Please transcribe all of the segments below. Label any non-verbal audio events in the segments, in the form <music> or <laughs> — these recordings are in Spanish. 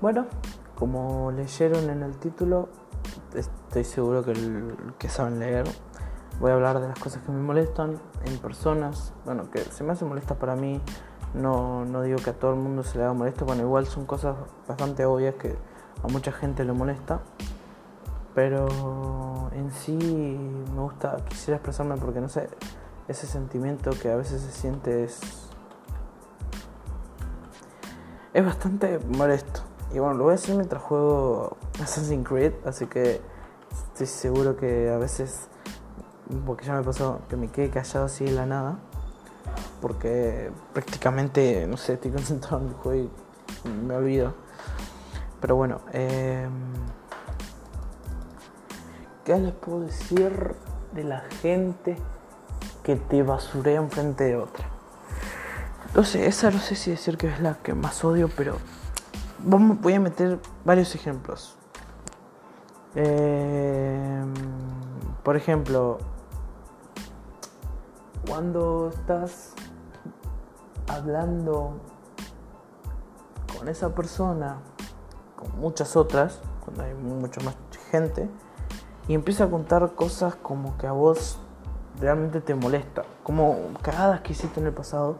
Bueno, como leyeron en el título, estoy seguro que saben leer, voy a hablar de las cosas que me molestan en personas, bueno, que se me hace molesta para mí, no, no digo que a todo el mundo se le haga molesto, bueno, igual son cosas bastante obvias que a mucha gente le molesta, pero en sí me gusta, quisiera expresarme porque no sé, ese sentimiento que a veces se siente es, es bastante molesto. Y bueno, lo voy a hacer mientras juego Assassin's Creed, así que estoy seguro que a veces, porque ya me pasó que me quede callado así de la nada, porque prácticamente, no sé, estoy <laughs> concentrado en el juego y me olvido. Pero bueno, eh, ¿qué les puedo decir de la gente que te basurea enfrente de otra? No sé, esa no sé si decir que es la que más odio, pero voy a meter varios ejemplos. Eh, por ejemplo, cuando estás hablando con esa persona, con muchas otras, cuando hay mucha más gente, y empieza a contar cosas como que a vos realmente te molesta, como cagadas que hiciste en el pasado,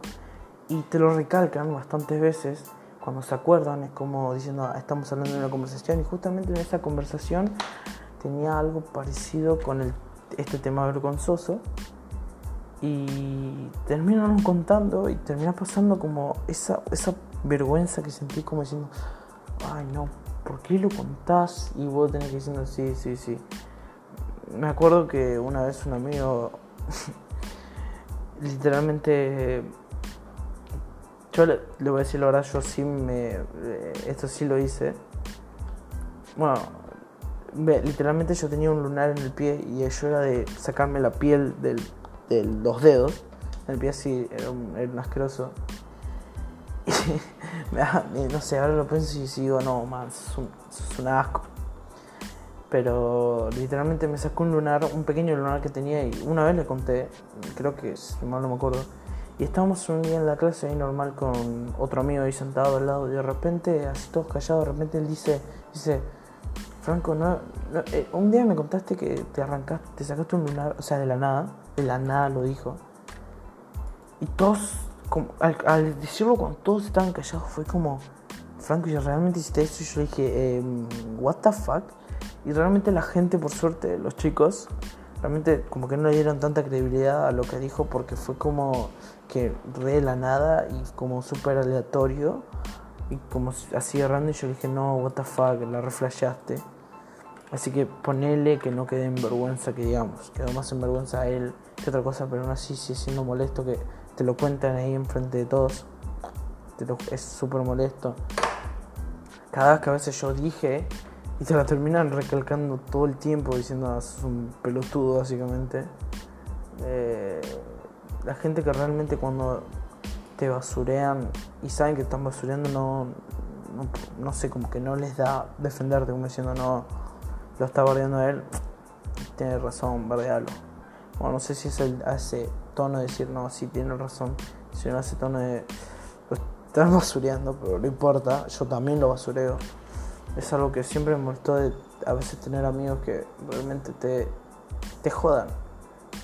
y te lo recalcan bastantes veces cuando se acuerdan, es como diciendo, ah, estamos hablando de una conversación y justamente en esa conversación tenía algo parecido con este tema vergonzoso y terminan contando y termina pasando como esa, esa vergüenza que sentí como diciendo, ay no, ¿por qué lo contás? Y vos tenés que diciendo, sí, sí, sí. Me acuerdo que una vez un amigo <laughs> literalmente yo le, voy a decir la verdad, yo sí me. Eh, esto sí lo hice. Bueno, literalmente yo tenía un lunar en el pie y yo era de sacarme la piel de los dedos. El pie así era un, asqueroso. <laughs> Y no sé, ahora lo pienso y digo, no, man, es un, es un asco. Pero literalmente me sacó un lunar, un pequeño lunar que tenía y una vez le conté, creo que, si mal no me acuerdo y estábamos un día en la clase ahí normal con otro amigo ahí sentado al lado y de repente, así todos callados, de repente él dice, dice, Franco, no, eh, un día me contaste que te arrancaste, te sacaste un lunar, o sea, de la nada, de la nada lo dijo. Y todos, como, al, decirlo cuando todos estaban callados, fue como, Franco, yo realmente hiciste eso y yo dije, em, what the fuck? Y realmente la gente, por suerte, los chicos, realmente como que no le dieron tanta credibilidad a lo que dijo porque fue como que re la nada y como súper aleatorio y como así errando y yo dije no what the fuck la reflashaste así que ponele que no quede en vergüenza que digamos quedó más en vergüenza a él que otra cosa pero aún así sigue siendo molesto que te lo cuentan ahí enfrente de todos. Es súper molesto. Cada vez que a veces yo dije y te la terminan recalcando todo el tiempo diciendo ah, sos un pelotudo básicamente. Eh, la gente que realmente cuando te basurean y saben que están basureando no, no, sé, como que no les da defenderte como diciendo no, lo está bardeando a él. Tiene razón, bardealo. Bueno, no sé si es el, ese tono de decir no, sí tiene razón, sino ese tono de lo estás basureando, pero no importa, yo también lo basureo es algo que siempre me molestó de a veces tener amigos que realmente te, te jodan.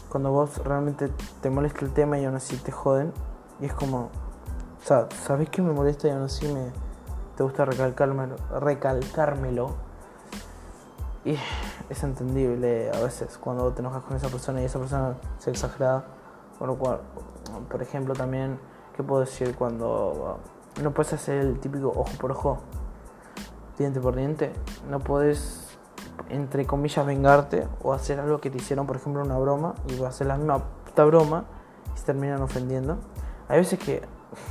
Cuando vos realmente te molesta el tema y aún así te joden. Y es como, o sea, sabés que me molesta y aún así me, te gusta recalcármelo, recalcármelo. Y es entendible a veces cuando te enojas con esa persona y esa persona se exagera. Por lo cual, por ejemplo, también, ¿qué puedo decir cuando no puedes hacer el típico ojo por ojo? Diente por diente, no puedes, entre comillas, vengarte o hacer algo que te hicieron, por ejemplo, una broma, y vas a hacer la misma puta broma y se terminan ofendiendo. Hay veces que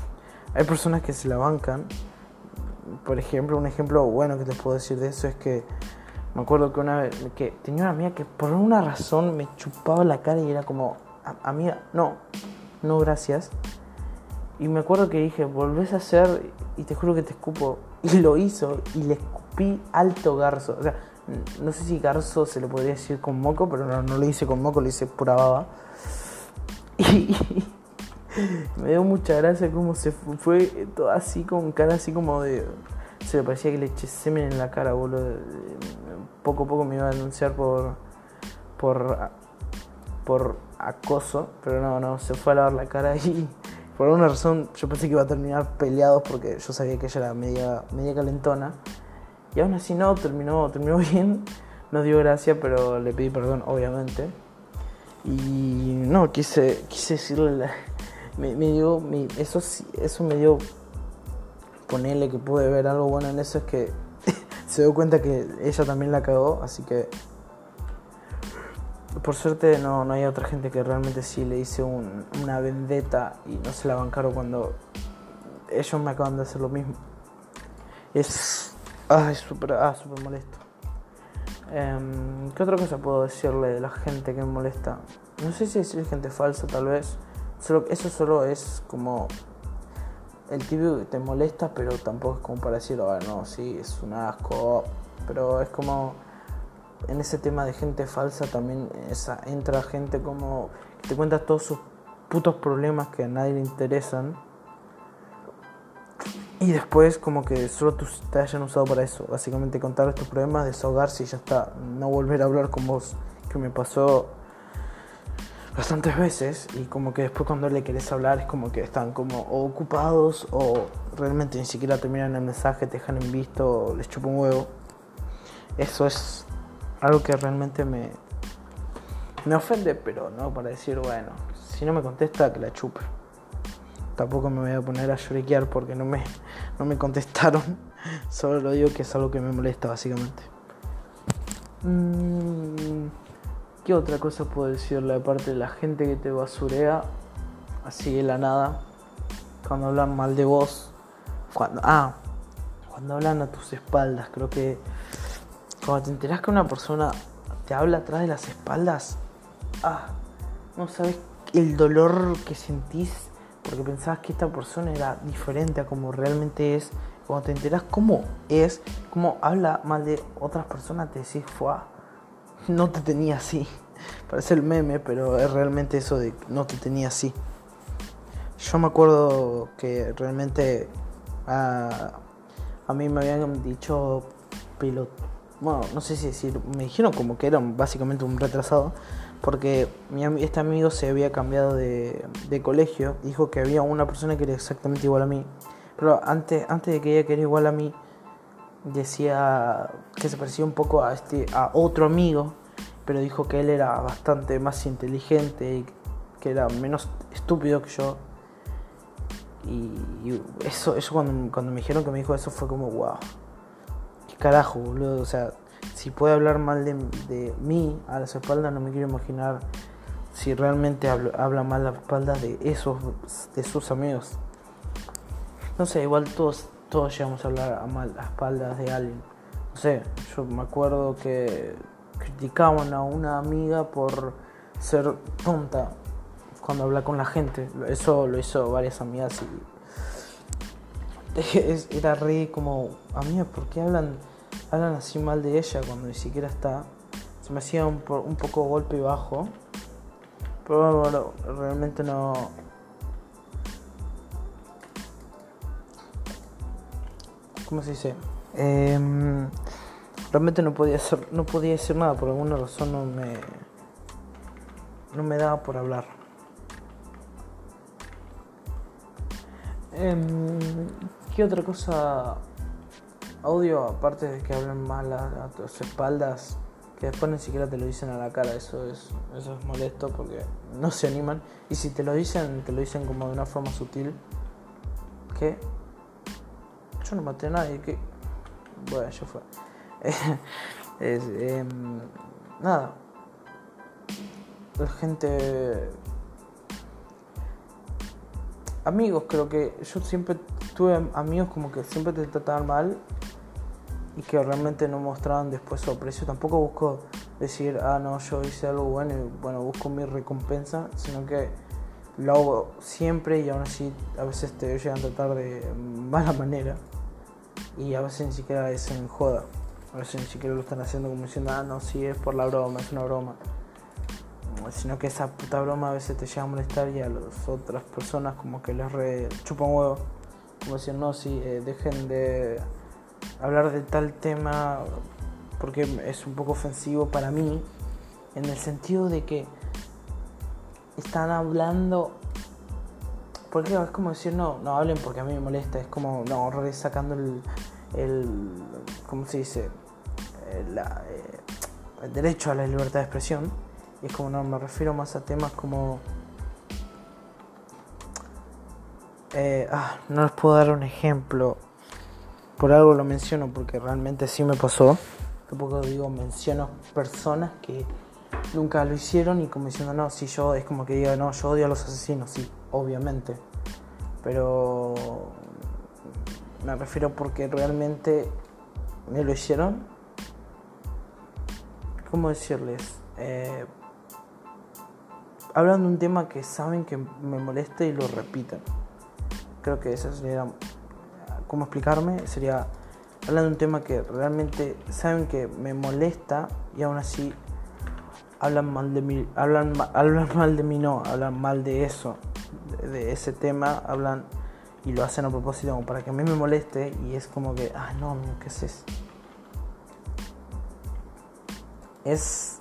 <laughs> hay personas que se la bancan. Por ejemplo, un ejemplo bueno que te puedo decir de eso es que me acuerdo que una vez que tenía una amiga que por una razón me chupaba la cara y era como, amiga, no, no gracias. Y me acuerdo que dije, volvés a hacer y te juro que te escupo y <laughs> lo hizo y le escupí alto garzo. O sea, no sé si garzo se lo podría decir con moco, pero no, no lo hice con moco, lo hice pura baba. <laughs> Y, me dio mucha gracia como se fue todo así con cara así como de Se le parecía que le eché semen en la cara, boludo. Poco a poco me iba a denunciar por. por. por acoso, pero no, no, se fue a lavar la cara y por alguna razón yo pensé que iba a terminar peleados porque yo sabía que ella era media, media calentona. Y aún así no, terminó, terminó <laughs> bien, no dio gracia, pero le pedí perdón, obviamente. Y no, quise, quise decirle, me, dio, eso, eso me dio, ponerle que pude ver algo bueno en eso, es que <laughs> se dio cuenta que ella también la cagó, así que por suerte no, no hay otra gente que realmente sí le hice una vendetta y no se la bancaron cuando ellos me acaban de hacer lo mismo. Es. Ay, súper ah, super molesto. Em, ¿Qué otra cosa puedo decirle de la gente que me molesta? No sé si decir gente falsa, tal vez. Eso solo es como el típico que te molesta, pero tampoco es como para decir, ah, no, sí, es un asco. Pero es como en ese tema de gente falsa también esa, entra gente como que te cuenta todos sus putos problemas que a nadie le interesan. Y después como que solo te hayan usado para eso. Básicamente contar tus problemas, desahogarse y ya está. No volver a hablar con vos. Que me pasó bastantes veces. Y como que después cuando le querés hablar es como que están como ocupados o realmente ni siquiera terminan el mensaje, te dejan en visto, les chupa un huevo. Eso es algo que realmente me, me ofende, pero no para decir, bueno, si no me contesta, que la chupe. Tampoco me voy a poner a lloriquear porque no me, no me contestaron. <laughs> Solo lo digo que es algo que me molesta, básicamente. Mm, ¿Qué otra cosa puedo decirle aparte de la gente que te basurea así de la nada? Cuando hablan mal de vos. Cuando, ah, cuando hablan a tus espaldas, creo que cuando te enterás que una persona te habla atrás de las espaldas, ah, no sabes el dolor que sentís porque pensabas que esta persona era diferente a como realmente es. Cuando te enterás cómo es, cómo habla mal de otras personas, te decís, fue, no te tenía así. <laughs> Parece el meme, pero es realmente eso de no te tenía así. Yo me acuerdo que realmente a, a mí me habían dicho piloto bueno, no sé si decir, me dijeron como que era básicamente un retrasado, porque mi, este amigo se había cambiado de, de, colegio, dijo que había una persona que era exactamente igual a mí, pero antes, antes de que ella quería igual a mí, decía que se parecía un poco a, este, a otro amigo, pero dijo que él era bastante más inteligente y que era menos estúpido que yo. Y, eso, eso cuando, cuando me dijeron que me dijo eso fue como, wow carajo, boludo. O sea, si puede hablar mal de, de mí a las espaldas, no me quiero imaginar si realmente habla, mal a las espaldas de esos, de sus amigos. No sé, igual todos, todos llegamos a hablar a mal a espaldas de alguien. No sé, yo me acuerdo que criticaban a una amiga por ser tonta cuando habla con la gente. Eso lo hizo varias amigas y <laughs> era re como, amiga, ¿por qué hablan hablan así mal de ella cuando ni siquiera está. Se me hacía un, un poco golpe bajo. Pero bueno, realmente no. ¿Cómo se dice? Em, realmente no podía hacer, no podía decir nada por alguna razón no me no me daba por hablar. Em, ¿Qué otra cosa audio, aparte de que hablen mal a, tus espaldas, que después ni siquiera te lo dicen a la cara, eso es, eso es molesto porque no se animan. Y si te lo dicen, te lo dicen como de una forma sutil. Que yo no maté a nadie, que bueno, yo fue. <laughs> em, nada. La gente amigos, creo que yo siempre tuve amigos como que siempre te trataban mal y que realmente no mostraban después su aprecio. Tampoco busco decir, ah, no, yo hice algo bueno y bueno, busco mi recompensa, sino que lo hago siempre y aún así a veces te llegan a tratar de mala manera y a veces ni siquiera es en joda. A veces ni siquiera lo están haciendo como diciendo, ah, no, sí, es por la broma, es una broma. Sino que esa puta broma a veces te llega a molestar y a las otras personas como que les re chupan huevo. Como decir, no, sí, eh, dejen de hablar de tal tema porque es un poco ofensivo para mí, en el sentido de que están hablando porque es como decir, no, no hablen porque a mí me molesta, es como, no, sacando el, el ¿cómo se dice? El, eh, el, derecho a la libertad de expresión. Y es como, no, me refiero más a temas como... Eh, ah, no les puedo dar un ejemplo. Por algo lo menciono porque realmente sí me pasó. Tampoco digo, menciono personas que nunca lo hicieron y como diciendo, no, si yo es como que diga, no, yo odio a los asesinos, sí, obviamente. Pero me refiero porque realmente me lo hicieron. ¿Cómo decirles? Eh, hablan de un tema que saben que me molesta y lo repiten. Creo que eso sería. ¿Cómo explicarme? Sería. Hablan de un tema que realmente saben que me molesta y aún así hablan mal de mí. Hablan, hablan <laughs> mal de mí, no, hablan mal de eso de ese tema hablan y lo hacen a propósito como para que a mí me moleste y es como que, ah, no, ¿qué es eso? Es,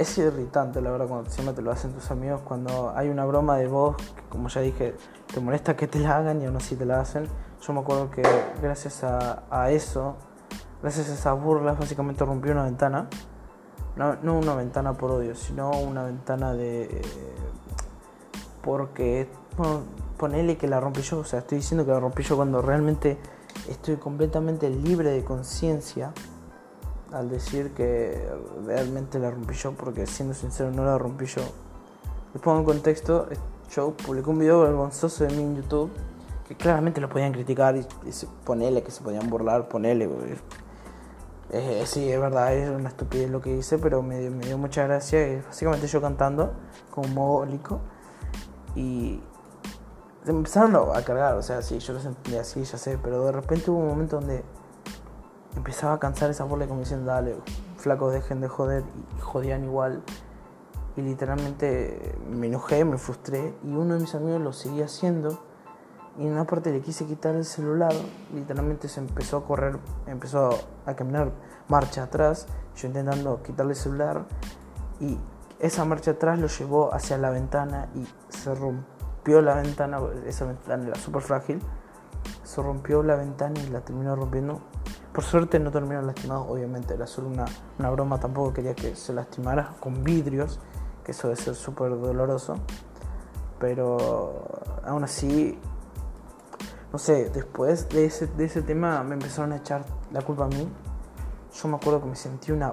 es irritante, la verdad, cuando siempre te lo hacen tus amigos, cuando hay una broma de voz, que como ya dije, te molesta que te la hagan y aún así te la hacen. Yo me acuerdo que gracias a, eso, gracias a esas burlas, básicamente rompí una ventana. No, no una ventana por odio, sino una ventana de porque bueno, ponele que la rompí yo, o sea, estoy diciendo que la rompí yo cuando realmente estoy completamente libre de conciencia al decir que realmente la rompí yo, porque siendo sincero no la rompí yo. Les pongo en contexto, yo publicé un video vergonzoso de mí en YouTube, que claramente lo podían criticar y, ponele que se podían burlar, ponele. Eh, sí, es verdad, es una estupidez lo que hice, pero me, me dio mucha gracia. Básicamente yo cantando como mogólico y se empezaron a cargar, o sea, sí, yo los entendía así, ya sé, pero de repente hubo un momento donde empezaba a cansar esa bola como diciendo, dale, flacos, dejen de joder, y jodían igual. Y literalmente me enojé, me frustré, y uno de mis amigos lo seguía haciendo. Y en una parte le quise quitar el celular, literalmente se empezó a correr, empezó a caminar marcha atrás, yo intentando quitarle el celular, y esa marcha atrás lo llevó hacia la ventana y se rompió la ventana, esa ventana era súper frágil, se rompió la ventana y la terminó rompiendo. Por suerte no terminó lastimado, obviamente, era solo una, una broma, tampoco quería que se lastimara con vidrios, que eso debe ser súper doloroso. Pero aún así, no sé, después de ese, de ese tema me empezaron a echar la culpa a mí. Yo me acuerdo que me sentí una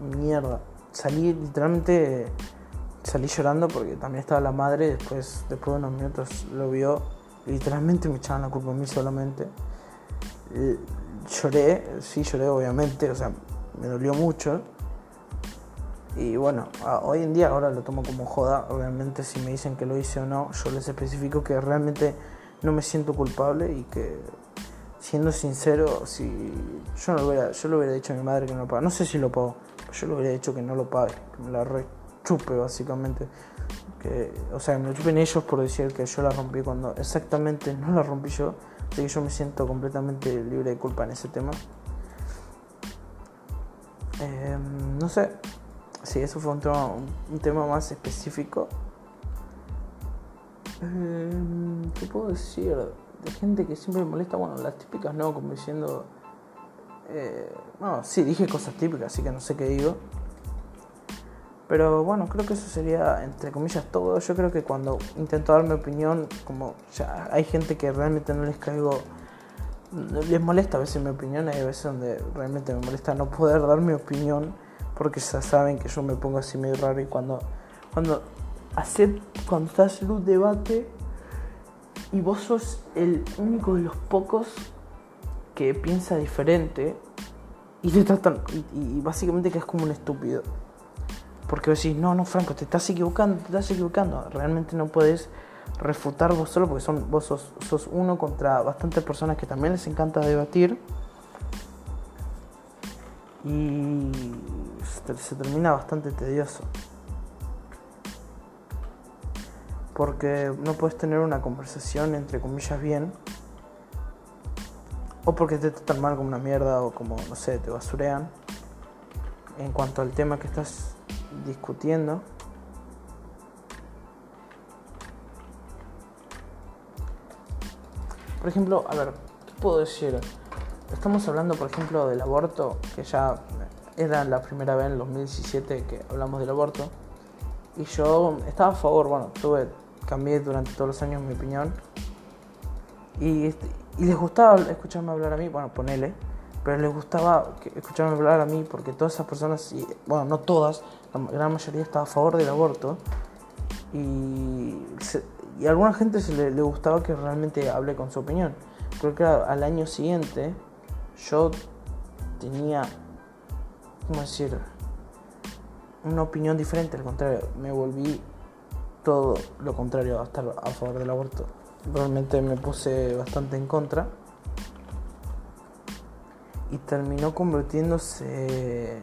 mierda salí literalmente salí llorando porque también estaba la madre después después de unos minutos lo vio literalmente me echaban la culpa a mí solamente lloré sí lloré obviamente o sea me dolió mucho y bueno hoy en día ahora lo tomo como joda obviamente si me dicen que lo hice o no yo les especifico que realmente no me siento culpable y que siendo sincero si yo no lo hubiera yo le hubiera dicho a mi madre que no lo paga no sé si lo pago yo le hubiera dicho que no lo pague, que me la rechupe básicamente. O sea, me lo chupen ellos por decir que yo la rompí cuando exactamente no la rompí yo. Así que yo me siento completamente libre de culpa en ese tema. Em, no sé si eso fue un tema, un tema más específico. Em, ¿Qué puedo decir? De gente que siempre me molesta, bueno, las típicas no, como diciendo eh, no, sí, dije cosas típicas, así que no sé qué digo. Pero bueno, creo que eso sería, entre comillas, todo. Yo creo que cuando intento dar mi opinión, como ya hay gente que realmente no les caigo, les molesta a veces mi opinión, hay veces donde realmente me molesta no poder dar mi opinión, porque ya saben que yo me pongo así medio raro y cuando, cuando, cuando estás en un debate y vos sos el único de los pocos que piensa diferente y te tratan y, básicamente que es como un estúpido. Porque vos decís, no, no, Franco, te estás equivocando, te estás equivocando. Realmente no puedes refutar vos solo porque son, vos sos, uno contra bastantes personas que también les encanta debatir. Y se termina bastante tedioso. Porque no puedes tener una conversación entre comillas bien o porque te tratan mal como una mierda o como, no sé, te basurean en cuanto al tema que estás discutiendo. Por ejemplo, a ver, ¿qué puedo decir? Estamos hablando, por ejemplo, del aborto, que ya era la primera vez en 2017 que hablamos del aborto. Y yo estaba a favor, bueno, tuve, cambié durante todos los años mi opinión. Y, y les gustaba escucharme hablar a mí, bueno, ponele, pero les gustaba escucharme hablar a mí porque todas esas personas, y, bueno, no todas, gran mayoría estaba a favor del aborto. Y, y a alguna gente se le, le, gustaba que realmente hable con su opinión. Creo que al año siguiente yo tenía, ¿cómo decir? Una opinión diferente, al contrario, me volví todo lo contrario a estar a favor del aborto realmente me puse bastante en contra y terminó convirtiéndose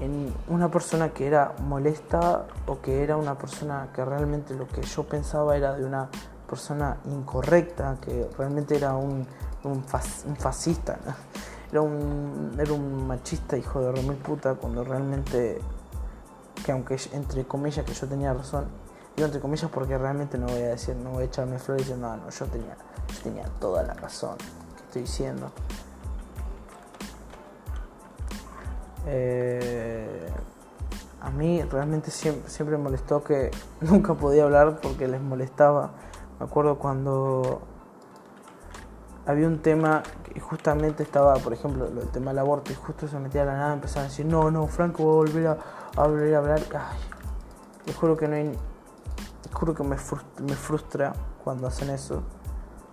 en una persona que era molesta o que era una persona que realmente lo que yo pensaba era de una persona incorrecta, que realmente era un, un, fascista, era, un, era un machista hijo de remil puta cuando realmente, que aunque entre comillas que yo tenía razón, entre comillas porque realmente no voy a decir, no voy a echarme flores diciendo, no, no, yo tenía, yo tenía toda la razón que estoy diciendo. Eh, a mí realmente siempre, me molestó que <laughs> nunca podía hablar porque les molestaba. Me acuerdo cuando había un tema y justamente estaba, por ejemplo, el tema del aborto y justo se metía a la nada, empezaba a decir, no, no, Franco, voy a volver a, a volver a hablar. Ay, te juro que no hay juro que me frustra, cuando hacen eso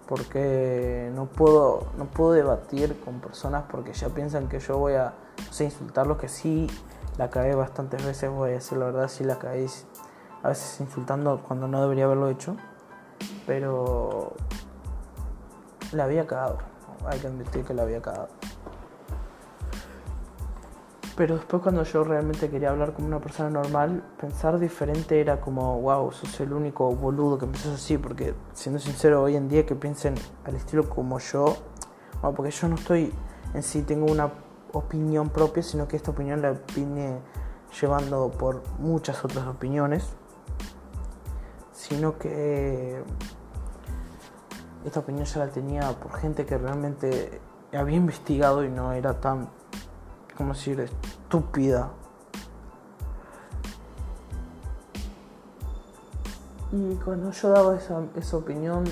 porque no puedo no puedo debatir con personas porque ya piensan que yo voy a insultarlos que sí la caí bastantes veces voy a decir la verdad sí la caí a veces insultando cuando no debería haberlo hecho pero la había cagado hay que admitir que la había cagado pero después cuando yo realmente quería hablar como una persona normal, pensar diferente era como, wow, sos el único boludo que empezó así, porque siendo sincero, hoy en día que piensen al estilo como yo, porque yo no estoy en sí, tengo una opinión propia, sino que esta opinión la vine llevando por muchas otras opiniones, sino que esta opinión ya la tenía por gente que realmente había investigado y no era tan como decir, estúpida. Y cuando yo daba esa, esa opinión,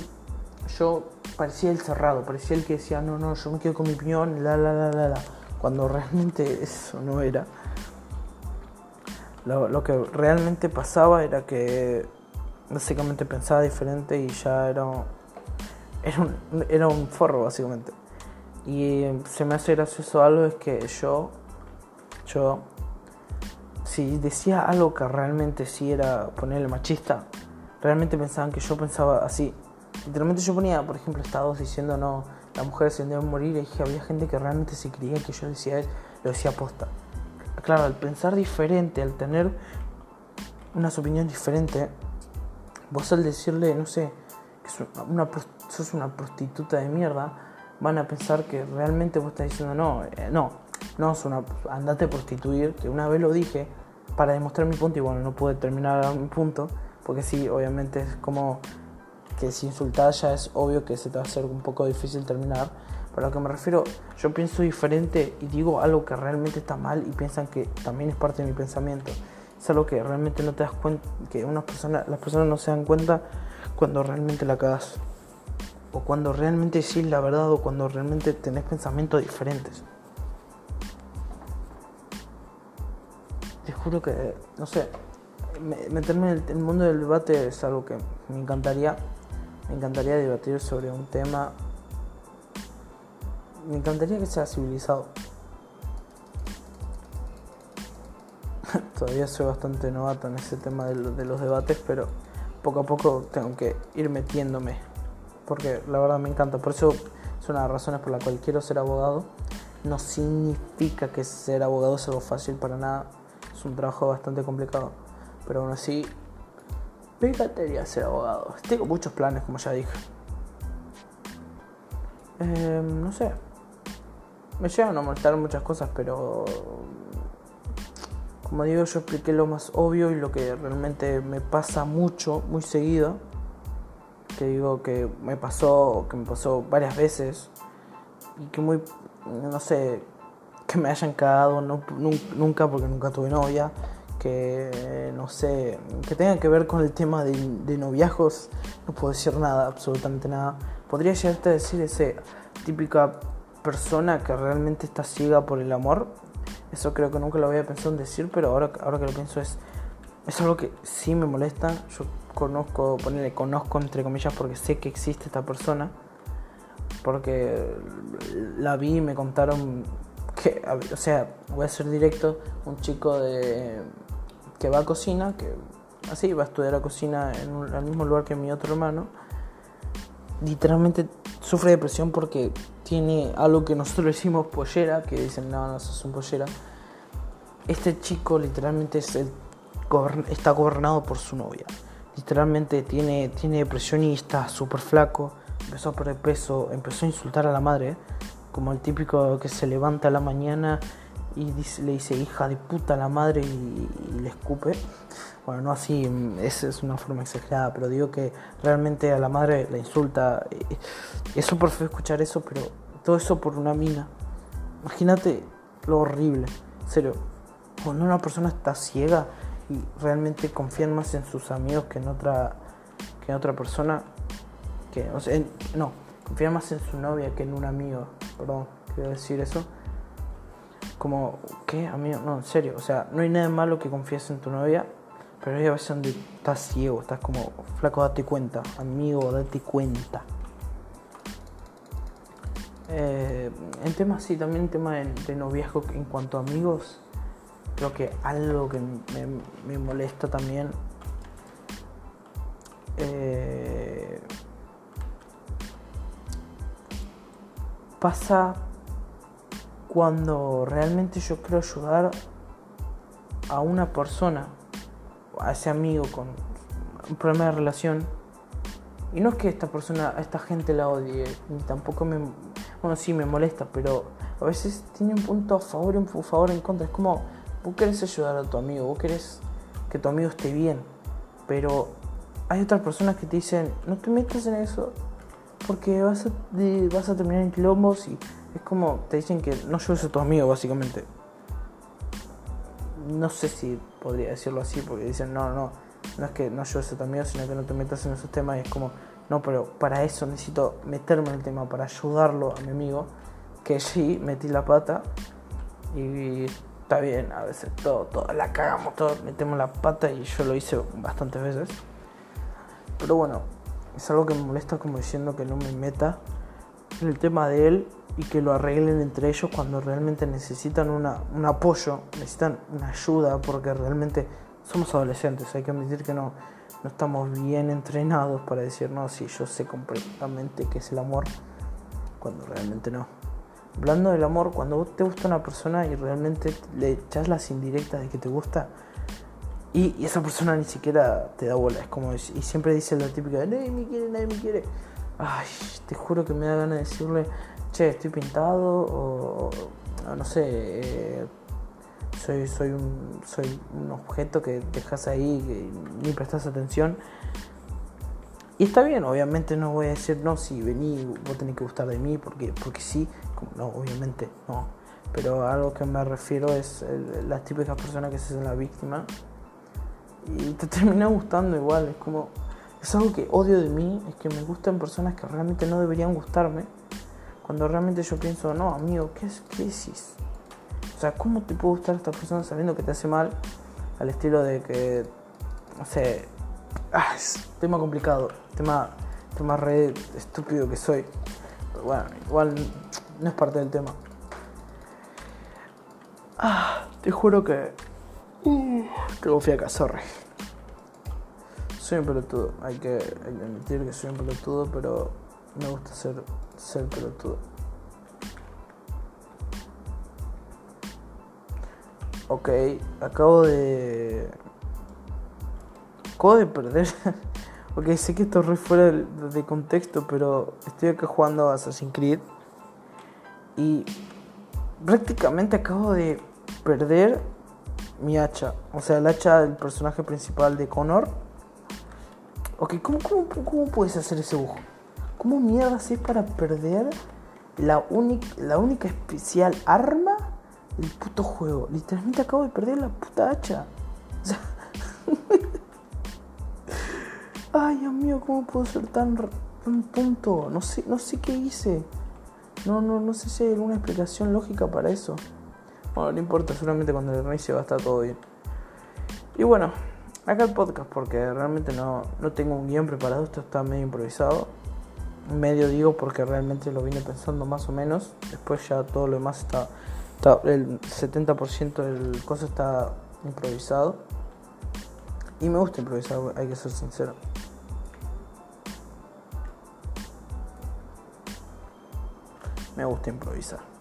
yo parecía el cerrado, parecía el que decía, no, no, yo me quedo con mi opinión, la, la, la, la, la. Cuando realmente <laughs> eso no era. Lo, lo que realmente pasaba era que básicamente pensaba diferente y ya era, era, un, era un forro, básicamente. Y se me hace gracioso algo es que yo, yo, si decía algo que realmente sí era ponerle machista, realmente pensaban que yo pensaba así. Literalmente yo ponía, por ejemplo, estados diciendo no, las mujeres se deben morir y dije, había gente que realmente se creía que yo decía lo decía posta. Claro, al pensar diferente, al tener unas opiniones diferentes, vos al decirle, no sé, que una, sos una prostituta de mierda, van a pensar que realmente vos estás diciendo no, eh, no, no es una, andate a prostituir, que una vez lo dije para demostrar mi punto y bueno, no pude terminar mi punto, porque sí, obviamente es como que si insultas ya es obvio que se te va a hacer un poco difícil terminar. Pero a lo que me refiero, yo pienso diferente y digo algo que realmente está mal y piensan que también es parte de mi pensamiento. Es algo que realmente no te das cuenta, que unas personas, las personas no se dan cuenta cuando realmente la cagas o cuando realmente decís la verdad o cuando realmente tenés pensamientos diferentes. Te juro que, no sé, meterme en el, mundo del debate es algo que me encantaría. Me encantaría debatir sobre un tema. Me encantaría que sea civilizado. <laughs> Todavía soy bastante novato en ese tema de los debates, pero poco a poco tengo que ir metiéndome porque la verdad me encanta. Por eso es una de las razones por la cual quiero ser abogado. No significa que ser abogado sea algo fácil para nada. Es un trabajo bastante complicado. Pero aún así, me encantaría ser abogado. Tengo muchos planes, como ya dije. Eh, no sé. Me llegan a molestar muchas cosas, pero como digo, yo expliqué lo más obvio y lo que realmente me pasa mucho, muy seguido. Que digo que me pasó, que me pasó varias veces y que muy, no sé, que me hayan cagado no, nunca porque nunca tuve novia, que no sé, que tenga que ver con el tema de, de no puedo decir nada, absolutamente nada. Podría llegarte a decir ese típica persona que realmente está ciega por el amor, eso creo que nunca lo había pensado en decir, pero ahora, ahora que lo pienso es, es algo que sí me molesta. Yo conozco, ponerle conozco entre comillas porque sé que existe esta persona. Porque la vi y me contaron que, o sea, voy a ser directo, un chico de que va a cocina, que así va a estudiar a cocina en el mismo lugar que mi otro hermano, literalmente sufre depresión porque tiene algo que nosotros decimos pollera, que dicen, no, no, sos un pollera. Este chico literalmente es el, está gobernado por su novia. Literalmente tiene, tiene depresión y está súper flaco. Empezó a perder peso, empezó a insultar a la madre, como el típico que se levanta a la mañana y le dice hija de puta a la madre y, y le escupe. Bueno, no así, esa es una forma exagerada, pero digo que realmente a la madre la insulta. Es súper feo escuchar eso, pero todo eso por una mina. Imagínate lo horrible. En serio, cuando una persona está ciega y realmente confían más en sus amigos que en otra, que en otra persona, que, o sea, no, confían más en su novia que en un amigo, perdón, quiero decir eso. Como, ¿qué? Amigo, no, en serio, o sea, no hay nada malo que confíes en tu novia, pero hay veces donde estás ciego, estás como, flaco, date cuenta, amigo, date cuenta. Eh, en temas, sí, también en tema de, noviazgo en cuanto a amigos, creo que algo que me, molesta también eh, pasa cuando realmente yo quiero ayudar a una persona a ese amigo con un problema de relación. Y no es que esta persona, a esta gente la odie, ni tampoco me. Bueno, sí me molesta, pero a veces tiene un punto a favor y un favor en contra. Es como, vos querés ayudar a tu amigo, vos querés que tu amigo esté bien, pero hay otras personas que te dicen, no te metas en eso, porque vas a, terminar en quilombos y es como, te dicen que no ayudes a tu amigo, básicamente. No sé si podría decirlo así, porque dicen, no, no, no es que no ayudes a tu amigo, sino que no te metas en esos temas y es como, no, pero para eso necesito meterme en el tema, para ayudarlo a mi amigo, que sí, metí la pata y está bien, a veces todo, todo, la cagamos, todo, metemos la pata y yo lo hice bastantes veces. Pero bueno, es algo que me molesta como diciendo que no me meta en el tema de él y que lo arreglen entre ellos cuando realmente necesitan una, un apoyo, necesitan una ayuda, porque realmente somos adolescentes, hay que admitir que no, no estamos bien entrenados para decir, no, sí, yo sé completamente qué es el amor, cuando realmente no. Hablando del amor, cuando vos te gusta una persona y realmente le echas las indirectas de que te gusta, y, esa persona ni siquiera te da bola, es como, y siempre dice la típica, nadie me quiere, nadie me quiere. Ay, te juro que me da ganas de decirle, che, estoy pintado o, no sé, eh, soy, soy, un, soy un objeto que dejas ahí y ni prestas atención. Y está bien, obviamente no voy a decir, no, si vení, vos tenés que gustar de mí, porque, porque sí, no, obviamente no. Pero algo que me refiero es las típicas personas que se hacen la víctima y te <laughs> termina gustando igual, es como, es algo que odio de mí, es que me gustan personas que realmente no deberían gustarme cuando realmente yo pienso, no, amigo, ¿qué es crisis? O sea, ¿cómo te puede gustar esta persona sabiendo que te hace mal? Al estilo de que, no sé, ah, es tema complicado, tema, tema re estúpido que soy. Pero bueno, igual no es parte del tema. Ah, te juro que. Uh, tengo fiaca, sorry. Soy un pelotudo, hay que, hay que admitir que soy un pelotudo, pero me gusta ser, ser pelotudo. Ok, acabo de. Acabo de perder <laughs> Ok, sé que esto es re fuera de, contexto, pero estoy acá jugando a Assassin's Creed. Y prácticamente acabo de perder mi hacha. O sea, el hacha del personaje principal de Connor. Ok, ¿cómo, cómo, cómo puedes hacer ese bug? ¿Cómo mierda es para perder la, la única especial arma del puto juego? Literalmente acabo de perder la puta hacha. <laughs> O sea... <laughs> Ay, Dios mío, ¿cómo puedo ser tan, tan tonto? No sé, no sé qué hice. No, no, no sé si hay alguna explicación lógica para eso. Bueno, no importa, seguramente cuando le reinicie va a estar todo bien. Y bueno, acá el podcast, porque realmente no, no tengo un guion preparado, esto está medio improvisado. Medio digo porque realmente lo vine pensando más o menos. Después ya todo lo demás está, está el 70% del cosa está improvisado. Y me gusta improvisar, hay que ser sincero. Me gusta improvisar.